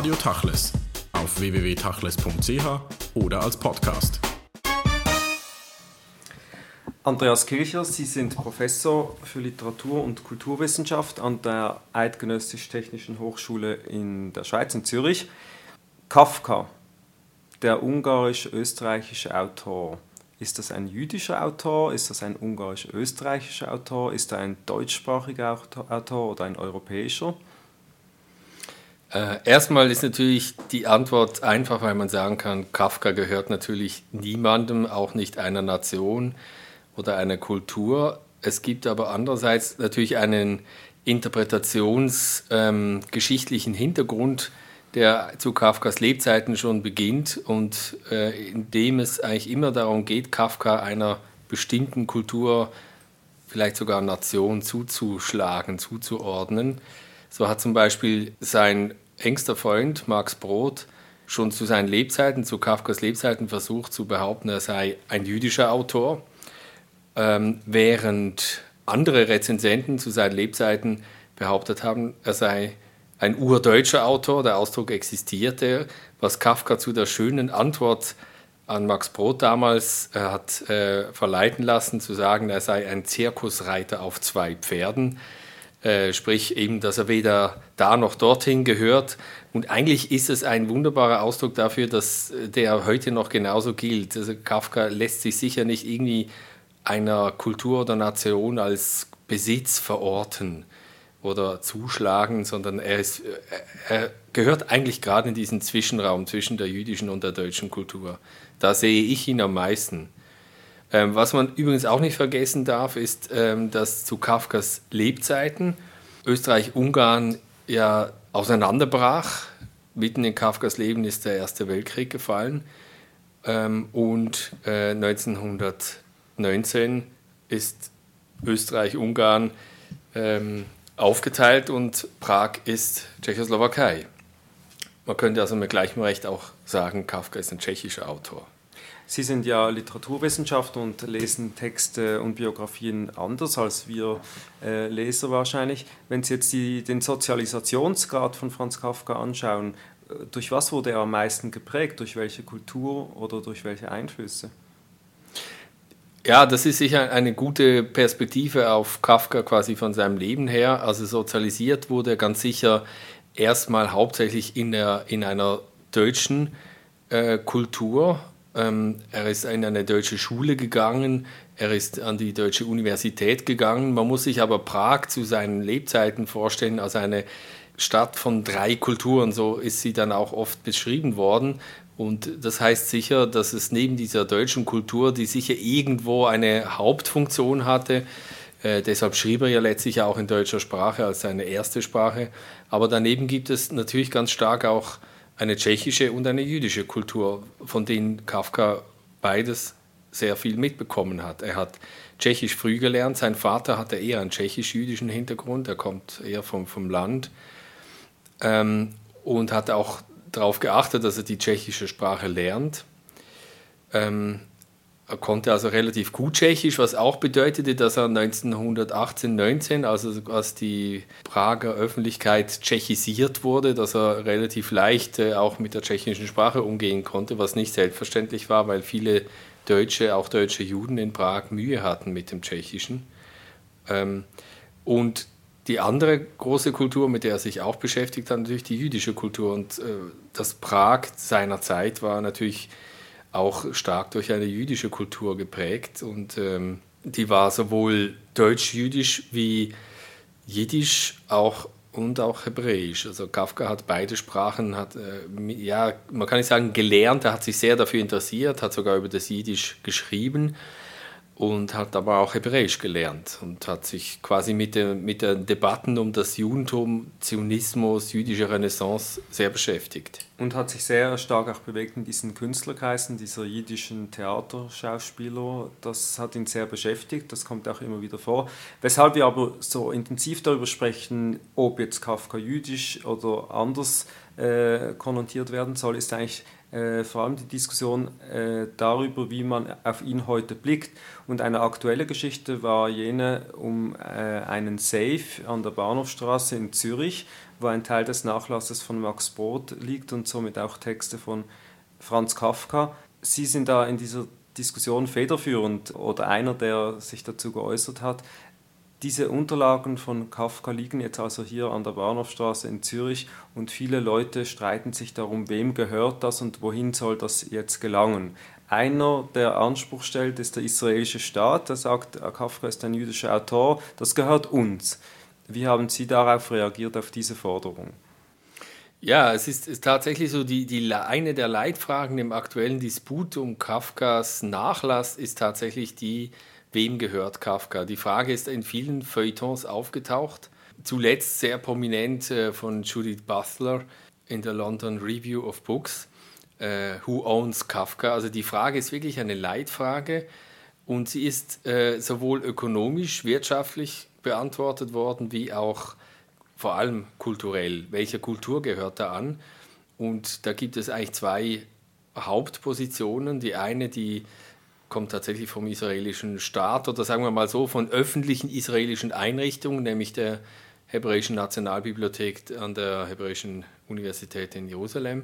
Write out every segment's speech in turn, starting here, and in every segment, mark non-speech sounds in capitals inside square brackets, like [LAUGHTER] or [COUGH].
Radio Tachles auf www.tachles.ch oder als Podcast. Andreas Kircher, Sie sind Professor für Literatur- und Kulturwissenschaft an der Eidgenössisch-Technischen Hochschule in der Schweiz, in Zürich. Kafka, der ungarisch-österreichische Autor. Ist das ein jüdischer Autor? Ist das ein ungarisch-österreichischer Autor? Ist er ein deutschsprachiger Autor oder ein europäischer? Äh, erstmal ist natürlich die Antwort einfach, weil man sagen kann, Kafka gehört natürlich niemandem, auch nicht einer Nation oder einer Kultur. Es gibt aber andererseits natürlich einen interpretationsgeschichtlichen ähm, Hintergrund, der zu Kafkas Lebzeiten schon beginnt und äh, in dem es eigentlich immer darum geht, Kafka einer bestimmten Kultur, vielleicht sogar Nation zuzuschlagen, zuzuordnen. So hat zum Beispiel sein engster Freund Max Brod schon zu seinen Lebzeiten, zu Kafkas Lebzeiten versucht zu behaupten, er sei ein jüdischer Autor, ähm, während andere Rezensenten zu seinen Lebzeiten behauptet haben, er sei ein urdeutscher Autor, der Ausdruck existierte, was Kafka zu der schönen Antwort an Max Brod damals äh, hat äh, verleiten lassen, zu sagen, er sei ein Zirkusreiter auf zwei Pferden. Äh, sprich eben, dass er weder da noch dorthin gehört. Und eigentlich ist es ein wunderbarer Ausdruck dafür, dass äh, der heute noch genauso gilt. Also Kafka lässt sich sicher nicht irgendwie einer Kultur oder Nation als Besitz verorten oder zuschlagen, sondern er, ist, äh, er gehört eigentlich gerade in diesen Zwischenraum zwischen der jüdischen und der deutschen Kultur. Da sehe ich ihn am meisten. Ähm, was man übrigens auch nicht vergessen darf, ist, ähm, dass zu Kafkas Lebzeiten Österreich-Ungarn ja auseinanderbrach. Mitten in Kafkas Leben ist der Erste Weltkrieg gefallen. Ähm, und äh, 1919 ist Österreich-Ungarn ähm, aufgeteilt und Prag ist Tschechoslowakei. Man könnte also mit gleichem Recht auch sagen, Kafka ist ein tschechischer Autor. Sie sind ja Literaturwissenschaftler und lesen Texte und Biografien anders als wir äh, Leser wahrscheinlich. Wenn Sie jetzt die, den Sozialisationsgrad von Franz Kafka anschauen, äh, durch was wurde er am meisten geprägt? Durch welche Kultur oder durch welche Einflüsse? Ja, das ist sicher eine gute Perspektive auf Kafka quasi von seinem Leben her. Also sozialisiert wurde er ganz sicher erstmal hauptsächlich in, der, in einer deutschen äh, Kultur, er ist in eine deutsche Schule gegangen, er ist an die deutsche Universität gegangen. Man muss sich aber Prag zu seinen Lebzeiten vorstellen als eine Stadt von drei Kulturen, so ist sie dann auch oft beschrieben worden. Und das heißt sicher, dass es neben dieser deutschen Kultur, die sicher irgendwo eine Hauptfunktion hatte, äh, deshalb schrieb er ja letztlich auch in deutscher Sprache als seine erste Sprache. Aber daneben gibt es natürlich ganz stark auch eine tschechische und eine jüdische Kultur, von denen Kafka beides sehr viel mitbekommen hat. Er hat Tschechisch früh gelernt, sein Vater hatte eher einen tschechisch-jüdischen Hintergrund, er kommt eher vom, vom Land ähm, und hat auch darauf geachtet, dass er die tschechische Sprache lernt. Ähm, er konnte also relativ gut Tschechisch, was auch bedeutete, dass er 1918, 19, also als die Prager Öffentlichkeit tschechisiert wurde, dass er relativ leicht äh, auch mit der tschechischen Sprache umgehen konnte, was nicht selbstverständlich war, weil viele Deutsche, auch deutsche Juden in Prag Mühe hatten mit dem Tschechischen. Ähm, und die andere große Kultur, mit der er sich auch beschäftigt hat, natürlich die jüdische Kultur. Und äh, das Prag seiner Zeit war natürlich auch stark durch eine jüdische Kultur geprägt. Und ähm, die war sowohl deutsch-jüdisch wie jiddisch auch und auch Hebräisch. Also Kafka hat beide Sprachen, hat, äh, ja, man kann nicht sagen gelernt, er hat sich sehr dafür interessiert, hat sogar über das Jiddisch geschrieben und hat aber auch Hebräisch gelernt und hat sich quasi mit, den mit den Debatten um das Judentum, Zionismus, jüdische Renaissance sehr beschäftigt. Und hat sich sehr stark auch bewegt in diesen Künstlerkreisen, dieser jüdischen Theaterschauspieler. Das hat ihn sehr beschäftigt, das kommt auch immer wieder vor. Weshalb wir aber so intensiv darüber sprechen, ob jetzt Kafka jüdisch oder anders äh, konnotiert werden soll, ist eigentlich äh, vor allem die Diskussion äh, darüber, wie man auf ihn heute blickt. Und eine aktuelle Geschichte war jene um äh, einen Safe an der Bahnhofstraße in Zürich, wo ein Teil des Nachlasses von Max Brod liegt und somit auch Texte von Franz Kafka. Sie sind da in dieser Diskussion federführend oder einer, der sich dazu geäußert hat. Diese Unterlagen von Kafka liegen jetzt also hier an der Bahnhofstraße in Zürich und viele Leute streiten sich darum, wem gehört das und wohin soll das jetzt gelangen. Einer, der Anspruch stellt, ist der israelische Staat, der sagt, Kafka ist ein jüdischer Autor, das gehört uns. Wie haben Sie darauf reagiert, auf diese Forderung? Ja, es ist, ist tatsächlich so, die, die, eine der Leitfragen im aktuellen Disput um Kafkas Nachlass ist tatsächlich die, wem gehört Kafka? Die Frage ist in vielen Feuilletons aufgetaucht. Zuletzt sehr prominent äh, von Judith Butler in der London Review of Books. Äh, who owns Kafka? Also die Frage ist wirklich eine Leitfrage und sie ist äh, sowohl ökonomisch, wirtschaftlich beantwortet worden, wie auch vor allem kulturell. Welcher Kultur gehört da an? Und da gibt es eigentlich zwei Hauptpositionen. Die eine, die kommt tatsächlich vom israelischen Staat oder sagen wir mal so von öffentlichen israelischen Einrichtungen, nämlich der Hebräischen Nationalbibliothek an der Hebräischen Universität in Jerusalem,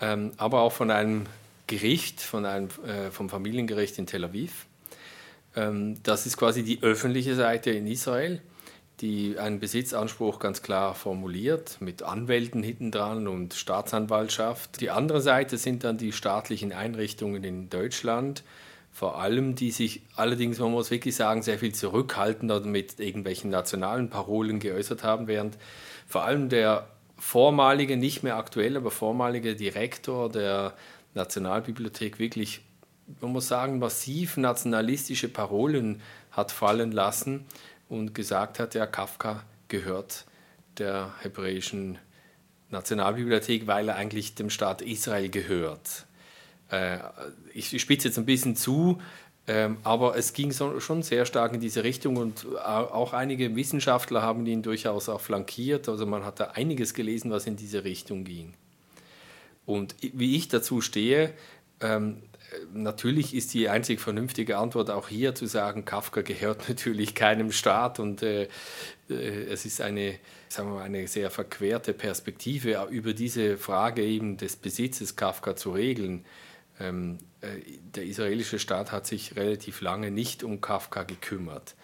ähm, aber auch von einem Gericht, von einem, äh, vom Familiengericht in Tel Aviv. Ähm, das ist quasi die öffentliche Seite in Israel, die einen Besitzanspruch ganz klar formuliert, mit Anwälten hinten dran und Staatsanwaltschaft. Die andere Seite sind dann die staatlichen Einrichtungen in Deutschland, vor allem, die sich allerdings, man muss wirklich sagen, sehr viel zurückhaltender mit irgendwelchen nationalen Parolen geäußert haben, während vor allem der vormalige, nicht mehr aktuelle, aber vormalige Direktor der Nationalbibliothek wirklich, man muss sagen, massiv nationalistische Parolen hat fallen lassen und gesagt hat, ja, Kafka gehört der hebräischen Nationalbibliothek, weil er eigentlich dem Staat Israel gehört äh, ich spitze jetzt ein bisschen zu, ähm, aber es ging so, schon sehr stark in diese Richtung und auch einige Wissenschaftler haben ihn durchaus auch flankiert. Also man hat da einiges gelesen, was in diese Richtung ging. Und wie ich dazu stehe, ähm, natürlich ist die einzig vernünftige Antwort auch hier zu sagen, Kafka gehört [LAUGHS] natürlich keinem Staat und äh, äh, es ist eine, sagen wir mal, eine sehr verquerte Perspektive, über diese Frage eben des Besitzes Kafka zu regeln. Ähm, äh, der israelische Staat hat sich relativ lange nicht um Kafka gekümmert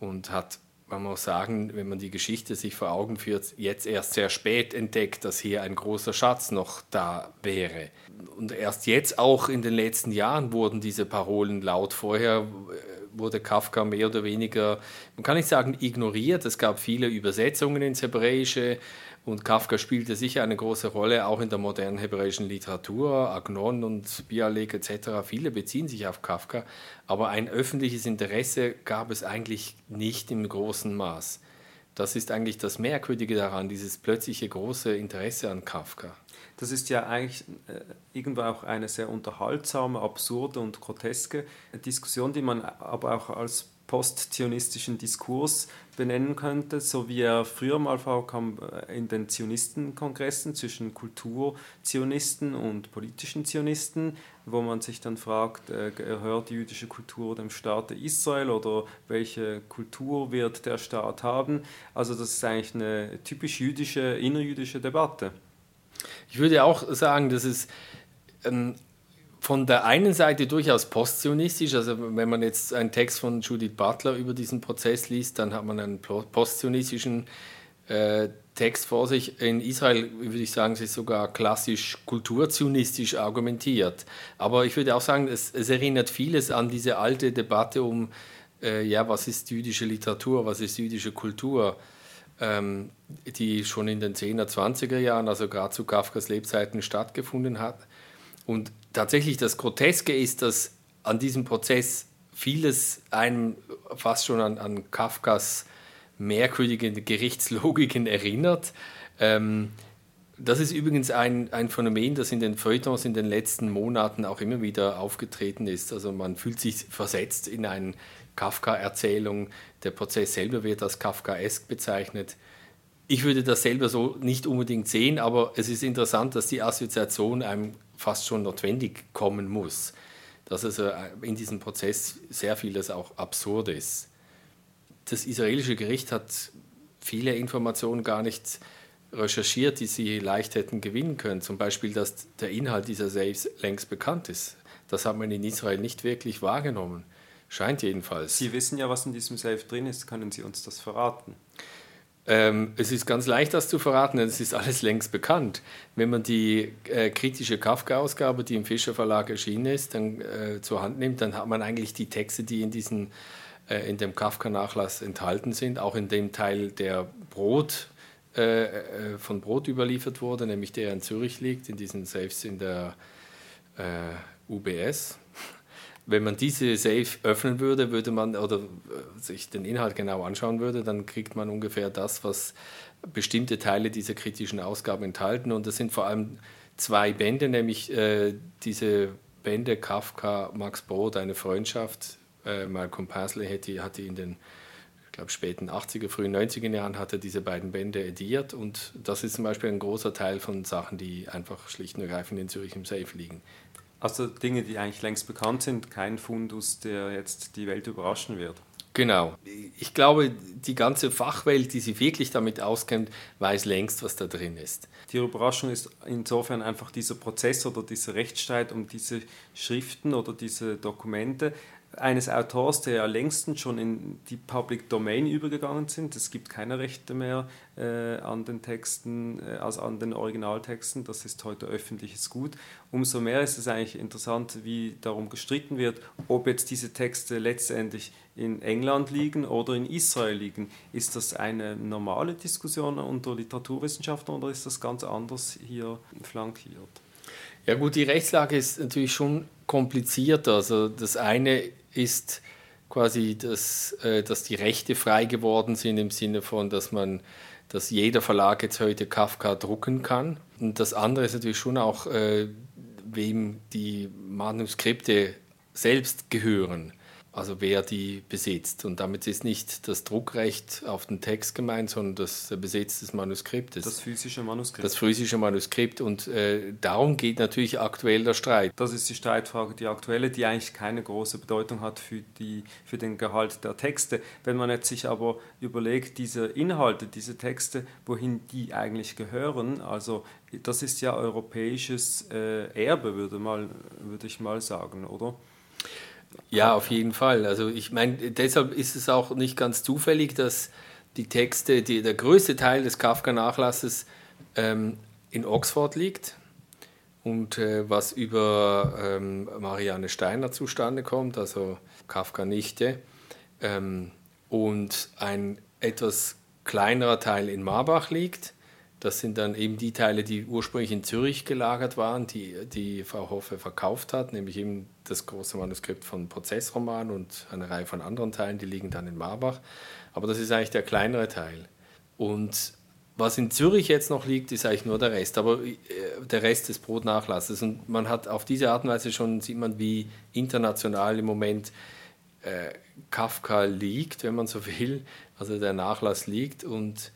und hat, man muss sagen, wenn man die Geschichte sich vor Augen führt, jetzt erst sehr spät entdeckt, dass hier ein großer Schatz noch da wäre. Und erst jetzt auch in den letzten Jahren wurden diese Parolen laut. Vorher äh, wurde Kafka mehr oder weniger, man kann nicht sagen ignoriert, es gab viele Übersetzungen ins Hebräische, und Kafka spielte sicher eine große Rolle auch in der modernen hebräischen Literatur. Agnon und Bialek etc. Viele beziehen sich auf Kafka, aber ein öffentliches Interesse gab es eigentlich nicht im großen Maß. Das ist eigentlich das Merkwürdige daran, dieses plötzliche große Interesse an Kafka. Das ist ja eigentlich äh, irgendwo auch eine sehr unterhaltsame, absurde und groteske Diskussion, die man aber auch als postzionistischen Diskurs benennen könnte, so wie er früher mal vorkam äh, in den Zionistenkongressen zwischen Kulturzionisten und politischen Zionisten, wo man sich dann fragt, äh, gehört die jüdische Kultur dem Staat Israel oder welche Kultur wird der Staat haben? Also das ist eigentlich eine typisch jüdische, innerjüdische Debatte. Ich würde auch sagen, dass es ähm, von der einen Seite durchaus postzionistisch, also wenn man jetzt einen Text von Judith Butler über diesen Prozess liest, dann hat man einen postzionistischen äh, Text vor sich. In Israel würde ich sagen, es ist sogar klassisch kulturzionistisch argumentiert. Aber ich würde auch sagen, es, es erinnert vieles an diese alte Debatte um, äh, ja, was ist jüdische Literatur, was ist jüdische Kultur, ähm, die schon in den 10er, 20er Jahren, also gerade zu Kafkas Lebzeiten stattgefunden hat. Und tatsächlich das Groteske ist, dass an diesem Prozess vieles einem fast schon an, an Kafkas merkwürdige Gerichtslogiken erinnert. Ähm, das ist übrigens ein, ein Phänomen, das in den Feuilletons in den letzten Monaten auch immer wieder aufgetreten ist. Also man fühlt sich versetzt in eine Kafka-Erzählung. Der Prozess selber wird als Kafkaesk bezeichnet. Ich würde das selber so nicht unbedingt sehen, aber es ist interessant, dass die Assoziation einem fast schon notwendig kommen muss. Dass also in diesem Prozess sehr vieles auch absurd ist. Das israelische Gericht hat viele Informationen gar nicht recherchiert, die sie leicht hätten gewinnen können. Zum Beispiel, dass der Inhalt dieser Safes längst bekannt ist. Das hat man in Israel nicht wirklich wahrgenommen. Scheint jedenfalls. Sie wissen ja, was in diesem Safe drin ist. Können Sie uns das verraten? Ähm, es ist ganz leicht, das zu verraten, denn es ist alles längst bekannt. Wenn man die äh, kritische Kafka-Ausgabe, die im Fischer Verlag erschienen ist, dann äh, zur Hand nimmt, dann hat man eigentlich die Texte, die in, diesen, äh, in dem Kafka-Nachlass enthalten sind, auch in dem Teil, der Brot, äh, äh, von Brot überliefert wurde, nämlich der in Zürich liegt, in diesen Safes in der äh, UBS. Wenn man diese Safe öffnen würde, würde man oder äh, sich den Inhalt genau anschauen würde, dann kriegt man ungefähr das, was bestimmte Teile dieser kritischen Ausgabe enthalten. Und das sind vor allem zwei Bände, nämlich äh, diese Bände Kafka, Max Brod, eine Freundschaft. Äh, Malcolm Pasley hatte, hatte in den ich glaube, späten 80er, frühen 90er Jahren hat er diese beiden Bände ediert und das ist zum Beispiel ein großer Teil von Sachen, die einfach schlicht und ergreifend in Zürich im Safe liegen. Also Dinge, die eigentlich längst bekannt sind, kein Fundus, der jetzt die Welt überraschen wird. Genau. Ich glaube, die ganze Fachwelt, die sich wirklich damit auskennt, weiß längst, was da drin ist. Die Überraschung ist insofern einfach dieser Prozess oder dieser Rechtsstreit um diese Schriften oder diese Dokumente eines Autors, der ja längstens schon in die Public Domain übergegangen sind. Es gibt keine Rechte mehr äh, an den Texten, äh, als an den Originaltexten. Das ist heute öffentliches Gut. Umso mehr ist es eigentlich interessant, wie darum gestritten wird, ob jetzt diese Texte letztendlich in England liegen oder in Israel liegen. Ist das eine normale Diskussion unter Literaturwissenschaftlern oder ist das ganz anders hier flankiert? Ja gut, die Rechtslage ist natürlich schon kompliziert. Also das eine ist quasi, dass, äh, dass die Rechte frei geworden sind im Sinne von, dass man dass jeder Verlag jetzt heute Kafka drucken kann. Und das andere ist natürlich schon auch, äh, wem die Manuskripte selbst gehören also wer die besitzt. Und damit ist nicht das Druckrecht auf den Text gemeint, sondern das, Besitz des Manuskriptes. Das physische Manuskript. Das physische Manuskript. Und äh, darum geht natürlich aktuell der Streit. Das ist die Streitfrage, die aktuelle, die eigentlich keine große Bedeutung hat für, die, für den Gehalt der Texte. Wenn man jetzt sich aber überlegt, diese Inhalte, diese Texte, wohin die eigentlich gehören, also das ist ja europäisches äh, Erbe, würde, mal, würde ich mal sagen, oder? Ja, auf jeden Fall. Also ich meine, deshalb ist es auch nicht ganz zufällig, dass die Texte, die, der größte Teil des Kafka-Nachlasses ähm, in Oxford liegt und äh, was über ähm, Marianne Steiner zustande kommt, also Kafka-Nichte, ähm, und ein etwas kleinerer Teil in Marbach liegt das sind dann eben die Teile, die ursprünglich in Zürich gelagert waren, die, die Frau Hoffe verkauft hat, nämlich eben das große Manuskript von Prozessroman und eine Reihe von anderen Teilen, die liegen dann in Marbach. Aber das ist eigentlich der kleinere Teil. Und was in Zürich jetzt noch liegt, ist eigentlich nur der Rest, aber äh, der Rest des Brotnachlasses. Und man hat auf diese Art und Weise schon, sieht man, wie international im Moment äh, Kafka liegt, wenn man so will, also der Nachlass liegt und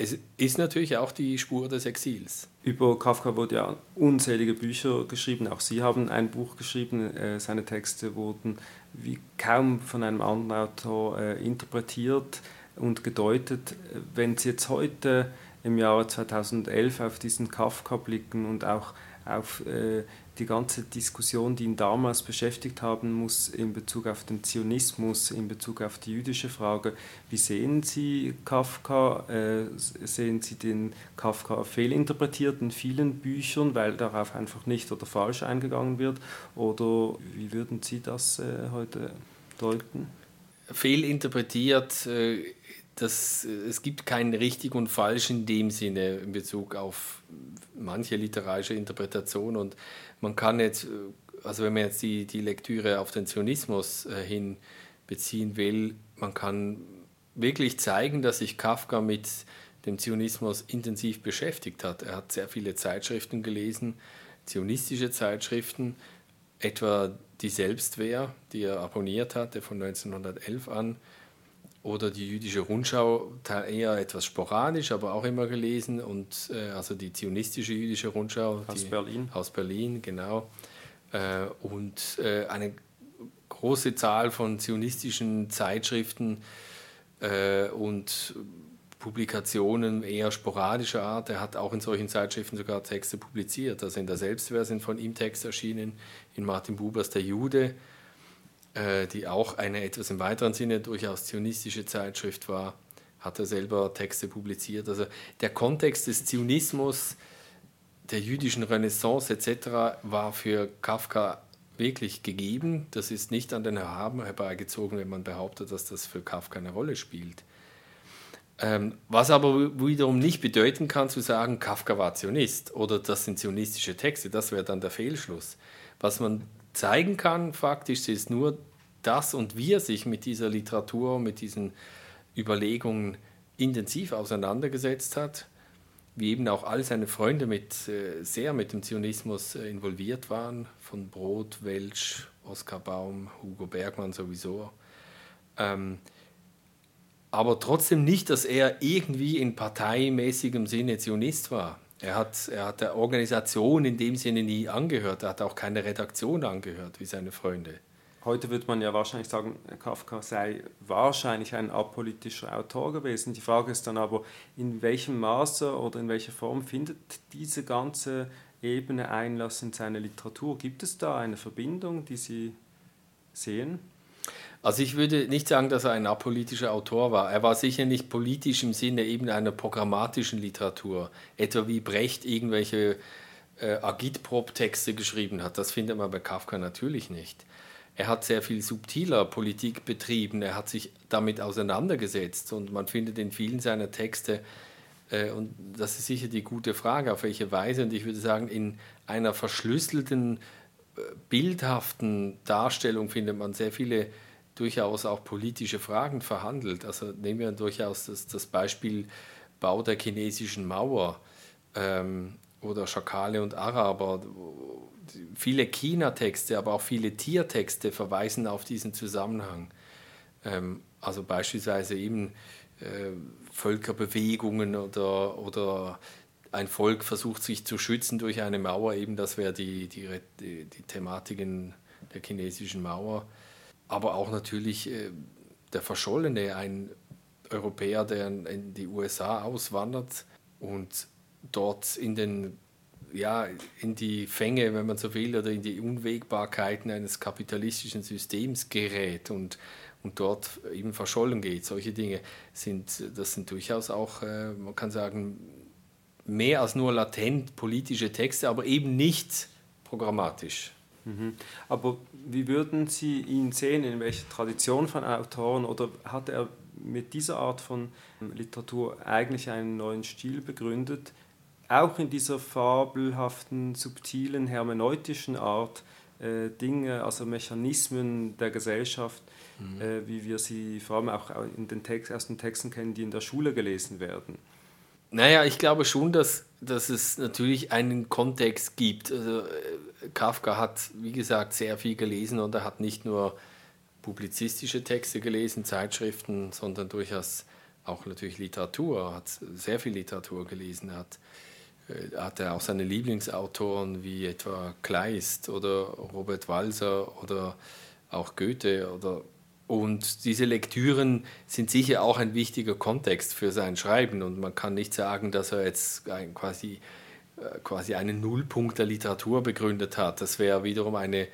es ist natürlich auch die Spur des Exils. Über Kafka wurden ja unzählige Bücher geschrieben, auch Sie haben ein Buch geschrieben, äh, seine Texte wurden wie kaum von einem anderen Autor äh, interpretiert und gedeutet. Wenn Sie jetzt heute im Jahre 2011 auf diesen Kafka blicken und auch auf äh, die ganze Diskussion, die ihn damals beschäftigt haben muss in Bezug auf den Zionismus, in Bezug auf die jüdische Frage. Wie sehen Sie Kafka? Äh, sehen Sie den Kafka fehlinterpretiert in vielen Büchern, weil darauf einfach nicht oder falsch eingegangen wird? Oder wie würden Sie das äh, heute deuten? Fehlinterpretiert, äh, das, es gibt kein richtig und falsch in dem Sinne in Bezug auf manche literarische Interpretation und man kann jetzt, also wenn man jetzt die, die Lektüre auf den Zionismus äh, hin beziehen will, man kann wirklich zeigen, dass sich Kafka mit dem Zionismus intensiv beschäftigt hat. Er hat sehr viele Zeitschriften gelesen, zionistische Zeitschriften, etwa die Selbstwehr, die er abonniert hatte von 1911 an, oder die jüdische Rundschau eher etwas sporadisch, aber auch immer gelesen und äh, also die zionistische jüdische Rundschau aus Berlin. Aus Berlin, genau. Äh, und äh, eine große Zahl von zionistischen Zeitschriften äh, und Publikationen eher sporadischer Art. Er hat auch in solchen Zeitschriften sogar Texte publiziert. Also in der Selbstwehr sind von ihm Texte erschienen, in Martin Bubers Der Jude äh, die auch eine etwas im weiteren Sinne durchaus zionistische Zeitschrift war, hat er selber Texte publiziert. Also der Kontext des Zionismus, der jüdischen Renaissance etc. war für Kafka wirklich gegeben. Das ist nicht an den Erhaben herbeigezogen, wenn man behauptet, dass das für Kafka eine Rolle spielt. Ähm, was aber wiederum nicht bedeuten kann, zu sagen, Kafka war Zionist oder das sind zionistische Texte. Das wäre dann der Fehlschluss. Was man zeigen kann, faktisch, ist nur das und wie er sich mit dieser Literatur, mit diesen Überlegungen intensiv auseinandergesetzt hat, wie eben auch all seine Freunde mit, äh, sehr mit dem Zionismus äh, involviert waren, von Brot, Welsch, Oskar Baum, Hugo Bergmann sowieso. Ähm, aber trotzdem nicht, dass er irgendwie in parteimäßigem Sinne Zionist war. Er hat, er hat der Organisation in dem Sinne nie angehört. Er hat auch keine Redaktion angehört wie seine Freunde. Heute würde man ja wahrscheinlich sagen, Kafka sei wahrscheinlich ein apolitischer Autor gewesen. Die Frage ist dann aber, in welchem Maße oder in welcher Form findet diese ganze Ebene Einlass in seine Literatur? Gibt es da eine Verbindung, die Sie sehen? Also ich würde nicht sagen, dass er ein apolitischer Autor war. Er war sicher nicht politisch im Sinne eben einer programmatischen Literatur, etwa wie Brecht irgendwelche äh, Agitprop-Texte geschrieben hat. Das findet man bei Kafka natürlich nicht. Er hat sehr viel subtiler Politik betrieben, er hat sich damit auseinandergesetzt und man findet in vielen seiner Texte, äh, und das ist sicher die gute Frage, auf welche Weise, und ich würde sagen, in einer verschlüsselten, äh, bildhaften Darstellung findet man sehr viele durchaus auch politische Fragen verhandelt. Also nehmen wir durchaus das, das Beispiel Bau der chinesischen Mauer ähm, oder Schakale und Araber. Viele China-Texte, aber auch viele Tiertexte verweisen auf diesen Zusammenhang. Ähm, also beispielsweise eben äh, Völkerbewegungen oder, oder ein Volk versucht sich zu schützen durch eine Mauer, eben das wäre die, die, die, die Thematiken der chinesischen Mauer aber auch natürlich äh, der Verschollene, ein Europäer, der in die USA auswandert und dort in den ja, in die Fänge, wenn man so will, oder in die Unwägbarkeiten eines kapitalistischen Systems gerät und, und dort eben verschollen geht. Solche Dinge sind, das sind durchaus auch, äh, man kann sagen, mehr als nur latent politische Texte, aber eben nicht programmatisch. Mhm. Aber wie würden Sie ihn sehen, in welcher Tradition von Autoren oder hat er mit dieser Art von Literatur eigentlich einen neuen Stil begründet, auch in dieser fabelhaften, subtilen, hermeneutischen Art, äh, Dinge, also Mechanismen der Gesellschaft, mhm. äh, wie wir sie vor allem auch in den Text, aus den Texten kennen, die in der Schule gelesen werden? Naja, ich glaube schon, dass, dass es natürlich einen Kontext gibt. Also, äh, Kafka hat, wie gesagt, sehr viel gelesen und er hat nicht nur publizistische Texte gelesen, Zeitschriften, sondern durchaus auch natürlich Literatur. Er hat sehr viel Literatur gelesen. Er hat, äh, hatte auch seine Lieblingsautoren wie etwa Kleist oder Robert Walser oder auch Goethe oder und diese Lektüren sind sicher auch ein wichtiger Kontext für sein Schreiben. Und man kann nicht sagen, dass er jetzt quasi, äh, quasi einen Nullpunkt der Literatur begründet hat. Das wäre wiederum eine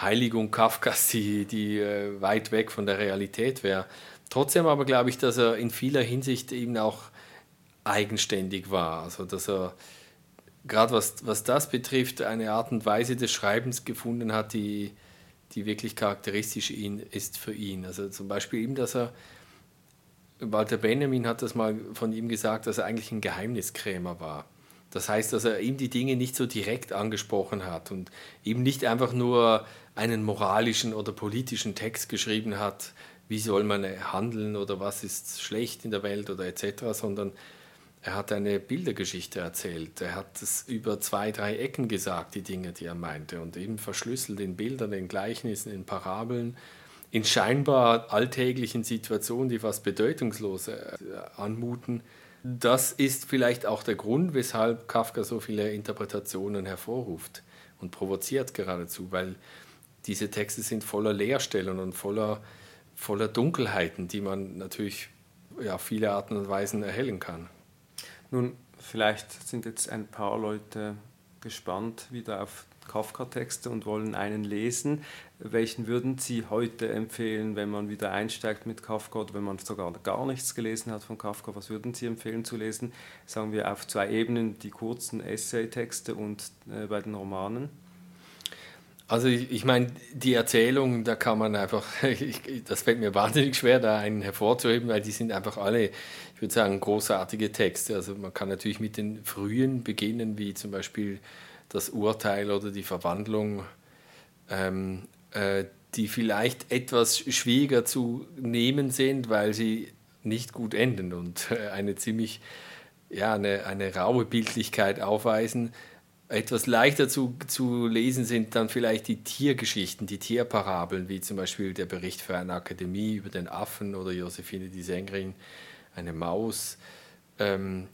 Heiligung Kafkas, die, die äh, weit weg von der Realität wäre. Trotzdem aber glaube ich, dass er in vieler Hinsicht eben auch eigenständig war. Also dass er gerade was, was das betrifft, eine Art und Weise des Schreibens gefunden hat, die die wirklich charakteristisch ihn, ist für ihn. Also zum Beispiel ihm, dass er, Walter Benjamin hat das mal von ihm gesagt, dass er eigentlich ein Geheimniskrämer war. Das heißt, dass er ihm die Dinge nicht so direkt angesprochen hat und eben nicht einfach nur einen moralischen oder politischen Text geschrieben hat, wie soll man handeln oder was ist schlecht in der Welt oder etc., sondern er hat eine Bildergeschichte erzählt. Er hat es über zwei, drei Ecken gesagt, die Dinge, die er meinte. Und eben verschlüsselt in Bildern, in Gleichnissen, in Parabeln, in scheinbar alltäglichen Situationen, die fast bedeutungslos äh, anmuten. Das ist vielleicht auch der Grund, weshalb Kafka so viele Interpretationen hervorruft und provoziert geradezu, weil diese Texte sind voller Leerstellen und voller, voller Dunkelheiten, die man natürlich ja, viele Arten und Weisen erhellen kann. Nun, vielleicht sind jetzt ein paar Leute gespannt wieder auf Kafka-Texte und wollen einen lesen. Welchen würden Sie heute empfehlen, wenn man wieder einsteigt mit Kafka oder wenn man sogar gar nichts gelesen hat von Kafka? Was würden Sie empfehlen zu lesen? Sagen wir auf zwei Ebenen, die kurzen Essay-Texte und äh, bei den Romanen? Also ich, ich meine, die Erzählung, da kann man einfach, [LAUGHS] ich, das fällt mir wahnsinnig schwer, da einen hervorzuheben, weil die sind einfach alle, ich würde sagen, großartige Texte. Also man kann natürlich mit den frühen beginnen, wie zum Beispiel das Urteil oder die Verwandlung, ähm, äh, die vielleicht etwas schwieriger zu nehmen sind, weil sie nicht gut enden und äh, eine ziemlich, ja, eine, eine raue Bildlichkeit aufweisen. Etwas leichter zu, zu lesen sind dann vielleicht die Tiergeschichten, die Tierparabeln, wie zum Beispiel der Bericht für eine Akademie über den Affen oder Josephine die Sängerin, eine Maus. Ähm,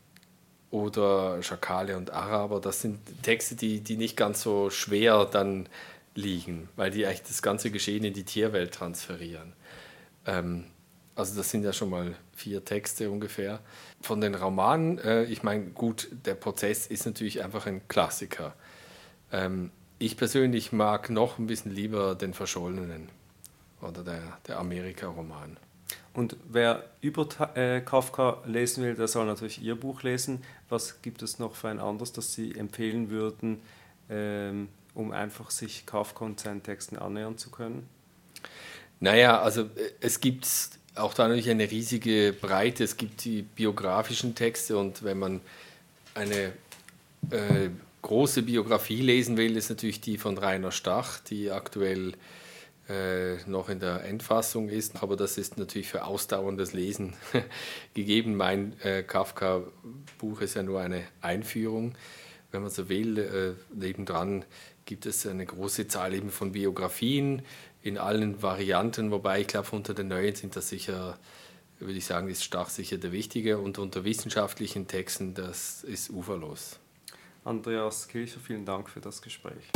oder Schakale und Araber, das sind Texte, die, die nicht ganz so schwer dann liegen, weil die eigentlich das ganze Geschehen in die Tierwelt transferieren. Ähm, also das sind ja schon mal vier Texte ungefähr. Von den Romanen, äh, ich meine, gut, der Prozess ist natürlich einfach ein Klassiker. Ähm, ich persönlich mag noch ein bisschen lieber den Verschollenen oder der, der Amerika-Roman. Und wer über äh, Kafka lesen will, der soll natürlich Ihr Buch lesen. Was gibt es noch für ein anderes, das Sie empfehlen würden, ähm, um einfach sich Kafka und seinen Texten annähern zu können? Naja, also äh, es gibt auch da natürlich eine riesige Breite. Es gibt die biografischen Texte und wenn man eine äh, große Biografie lesen will, ist natürlich die von Rainer Stach, die aktuell äh, noch in der Endfassung ist. Aber das ist natürlich für ausdauerndes Lesen [LAUGHS] gegeben. Mein äh, Kafka-Buch ist ja nur eine Einführung, wenn man so will. Äh, nebendran gibt es eine große Zahl eben von Biografien in allen Varianten, wobei ich glaube, unter den neuen sind das sicher, würde ich sagen, ist Stach sicher der wichtige und unter wissenschaftlichen Texten, das ist uferlos. Andreas Kircher, vielen Dank für das Gespräch.